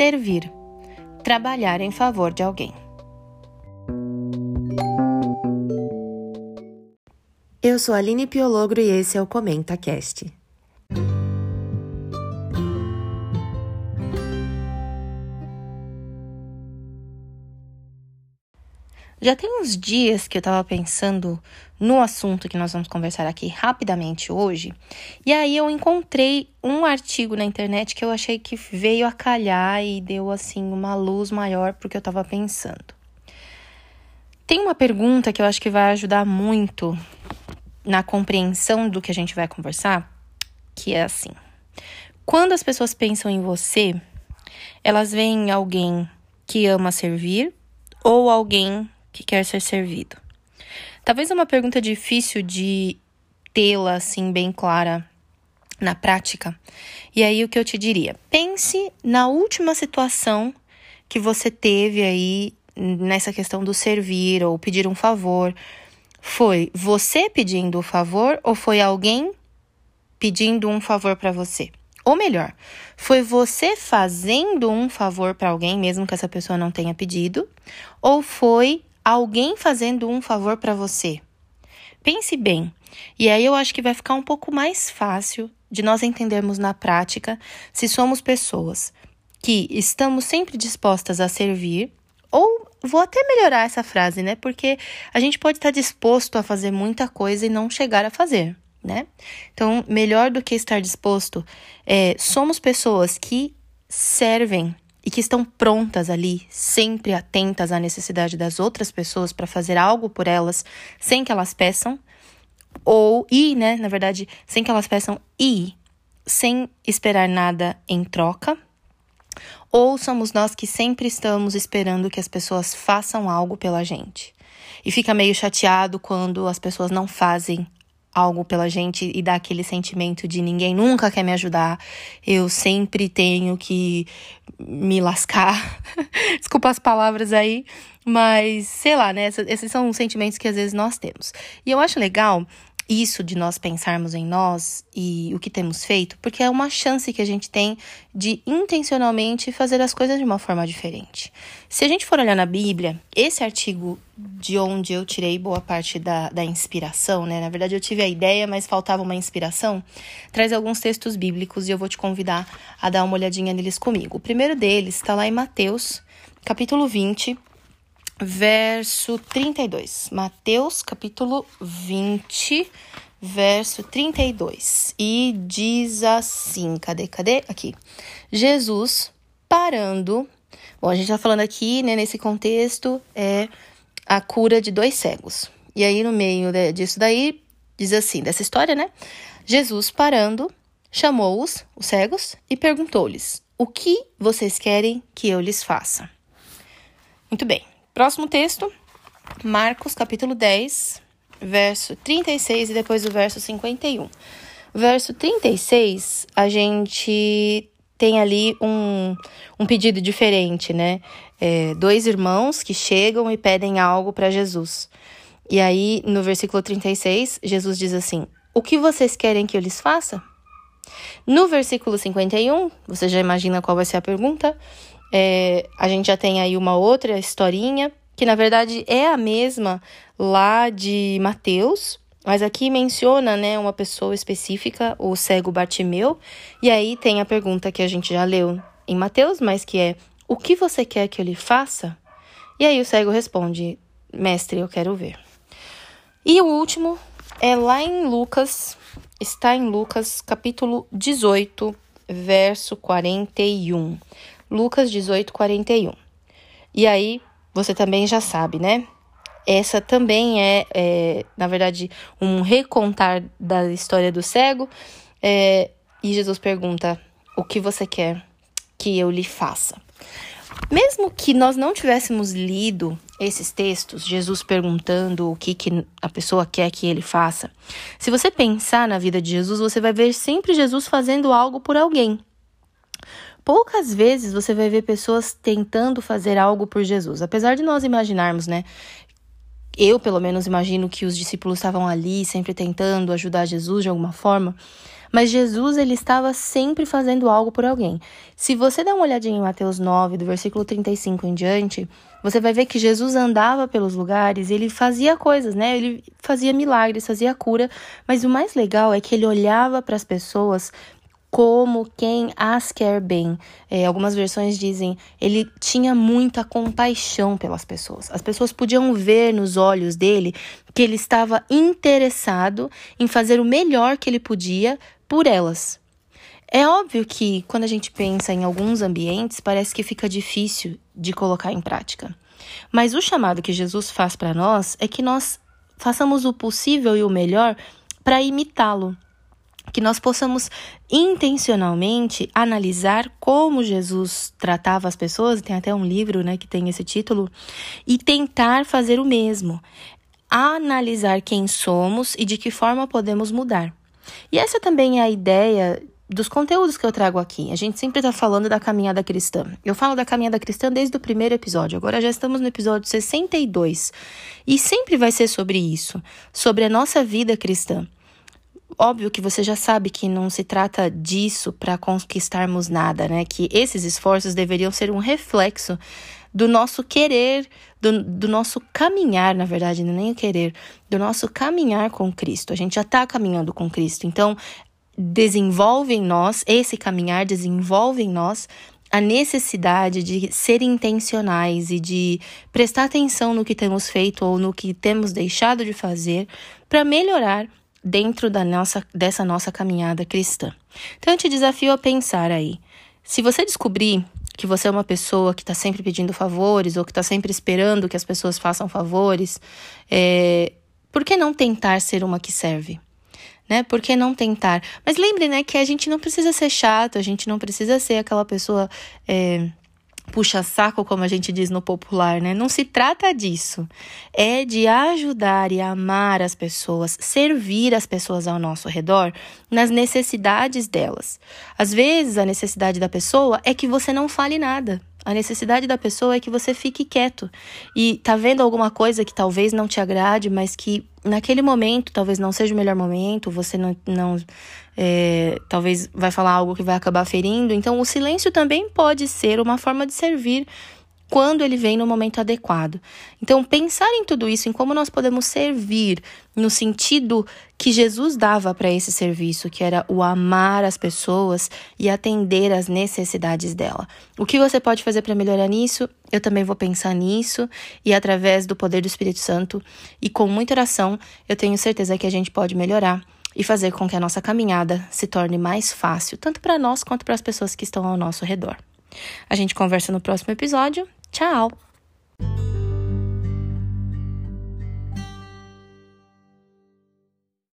servir, trabalhar em favor de alguém. Eu sou Aline Piologro e esse é o Comenta Cast. Já tem uns dias que eu tava pensando no assunto que nós vamos conversar aqui rapidamente hoje, e aí eu encontrei um artigo na internet que eu achei que veio a calhar e deu assim uma luz maior porque eu tava pensando. Tem uma pergunta que eu acho que vai ajudar muito na compreensão do que a gente vai conversar, que é assim: quando as pessoas pensam em você, elas veem alguém que ama servir ou alguém que quer ser servido? Talvez uma pergunta difícil de tê-la assim bem clara na prática. E aí o que eu te diria? Pense na última situação que você teve aí nessa questão do servir ou pedir um favor. Foi você pedindo o favor ou foi alguém pedindo um favor para você? Ou melhor, foi você fazendo um favor para alguém, mesmo que essa pessoa não tenha pedido, ou foi alguém fazendo um favor para você. Pense bem, e aí eu acho que vai ficar um pouco mais fácil de nós entendermos na prática se somos pessoas que estamos sempre dispostas a servir, ou vou até melhorar essa frase, né? Porque a gente pode estar disposto a fazer muita coisa e não chegar a fazer, né? Então, melhor do que estar disposto, é, somos pessoas que servem e que estão prontas ali, sempre atentas à necessidade das outras pessoas para fazer algo por elas sem que elas peçam, ou e, né, na verdade, sem que elas peçam e sem esperar nada em troca, ou somos nós que sempre estamos esperando que as pessoas façam algo pela gente. E fica meio chateado quando as pessoas não fazem algo pela gente e dá aquele sentimento de ninguém nunca quer me ajudar, eu sempre tenho que me lascar. Desculpa as palavras aí, mas sei lá, né? Esses são sentimentos que às vezes nós temos. E eu acho legal isso de nós pensarmos em nós e o que temos feito, porque é uma chance que a gente tem de intencionalmente fazer as coisas de uma forma diferente. Se a gente for olhar na Bíblia, esse artigo de onde eu tirei boa parte da, da inspiração, né? Na verdade, eu tive a ideia, mas faltava uma inspiração, traz alguns textos bíblicos e eu vou te convidar a dar uma olhadinha neles comigo. O primeiro deles está lá em Mateus, capítulo 20, verso 32. Mateus, capítulo 20, verso 32. E diz assim: cadê, cadê? Aqui. Jesus parando. Bom, a gente tá falando aqui, né, nesse contexto, é a cura de dois cegos. E aí, no meio disso daí, diz assim, dessa história, né? Jesus parando, chamou-os, os cegos, e perguntou-lhes: O que vocês querem que eu lhes faça? Muito bem. Próximo texto, Marcos capítulo 10, verso 36 e depois o verso 51. Verso 36, a gente tem ali um, um pedido diferente, né? É, dois irmãos que chegam e pedem algo para Jesus. E aí, no versículo 36, Jesus diz assim: O que vocês querem que eu lhes faça? No versículo 51, você já imagina qual vai ser a pergunta? É, a gente já tem aí uma outra historinha, que na verdade é a mesma lá de Mateus, mas aqui menciona, né, uma pessoa específica, o cego Bartimeu, e aí tem a pergunta que a gente já leu em Mateus, mas que é: O que você quer que eu lhe faça? E aí o cego responde: Mestre, eu quero ver. E o último é lá em Lucas, está em Lucas capítulo 18, verso 41. Lucas 18, 41. E aí, você também já sabe, né? Essa também é, é na verdade, um recontar da história do cego. É, e Jesus pergunta: O que você quer que eu lhe faça? Mesmo que nós não tivéssemos lido esses textos, Jesus perguntando o que, que a pessoa quer que ele faça, se você pensar na vida de Jesus, você vai ver sempre Jesus fazendo algo por alguém. Poucas vezes você vai ver pessoas tentando fazer algo por Jesus. Apesar de nós imaginarmos, né? Eu, pelo menos, imagino que os discípulos estavam ali sempre tentando ajudar Jesus de alguma forma. Mas Jesus, ele estava sempre fazendo algo por alguém. Se você der uma olhadinha em Mateus 9, do versículo 35 em diante, você vai ver que Jesus andava pelos lugares, ele fazia coisas, né? Ele fazia milagres, fazia cura, mas o mais legal é que ele olhava para as pessoas como quem as quer bem. É, algumas versões dizem ele tinha muita compaixão pelas pessoas. As pessoas podiam ver nos olhos dele que ele estava interessado em fazer o melhor que ele podia por elas. É óbvio que quando a gente pensa em alguns ambientes, parece que fica difícil de colocar em prática. Mas o chamado que Jesus faz para nós é que nós façamos o possível e o melhor para imitá-lo que nós possamos intencionalmente analisar como Jesus tratava as pessoas, tem até um livro, né, que tem esse título, e tentar fazer o mesmo. Analisar quem somos e de que forma podemos mudar. E essa também é a ideia dos conteúdos que eu trago aqui. A gente sempre está falando da caminhada cristã. Eu falo da caminhada cristã desde o primeiro episódio, agora já estamos no episódio 62. E sempre vai ser sobre isso, sobre a nossa vida cristã. Óbvio que você já sabe que não se trata disso para conquistarmos nada, né? Que esses esforços deveriam ser um reflexo do nosso querer, do, do nosso caminhar, na verdade, não é nem o querer, do nosso caminhar com Cristo. A gente já está caminhando com Cristo, então desenvolve em nós, esse caminhar desenvolve em nós a necessidade de ser intencionais e de prestar atenção no que temos feito ou no que temos deixado de fazer para melhorar dentro da nossa, dessa nossa caminhada cristã. Então eu te desafio a pensar aí. Se você descobrir que você é uma pessoa que está sempre pedindo favores ou que está sempre esperando que as pessoas façam favores, é, por que não tentar ser uma que serve? Né? Por que não tentar? Mas lembre, né, que a gente não precisa ser chato, a gente não precisa ser aquela pessoa é, puxa-saco, como a gente diz no popular, né? Não se trata disso. É de ajudar e amar as pessoas, servir as pessoas ao nosso redor nas necessidades delas. Às vezes, a necessidade da pessoa é que você não fale nada. A necessidade da pessoa é que você fique quieto. E tá vendo alguma coisa que talvez não te agrade, mas que naquele momento talvez não seja o melhor momento, você não, não é, talvez vai falar algo que vai acabar ferindo. Então, o silêncio também pode ser uma forma de servir quando ele vem no momento adequado. Então, pensar em tudo isso, em como nós podemos servir no sentido que Jesus dava para esse serviço, que era o amar as pessoas e atender às necessidades dela. O que você pode fazer para melhorar nisso? Eu também vou pensar nisso e através do poder do Espírito Santo e com muita oração, eu tenho certeza que a gente pode melhorar e fazer com que a nossa caminhada se torne mais fácil, tanto para nós quanto para as pessoas que estão ao nosso redor. A gente conversa no próximo episódio. Tchau!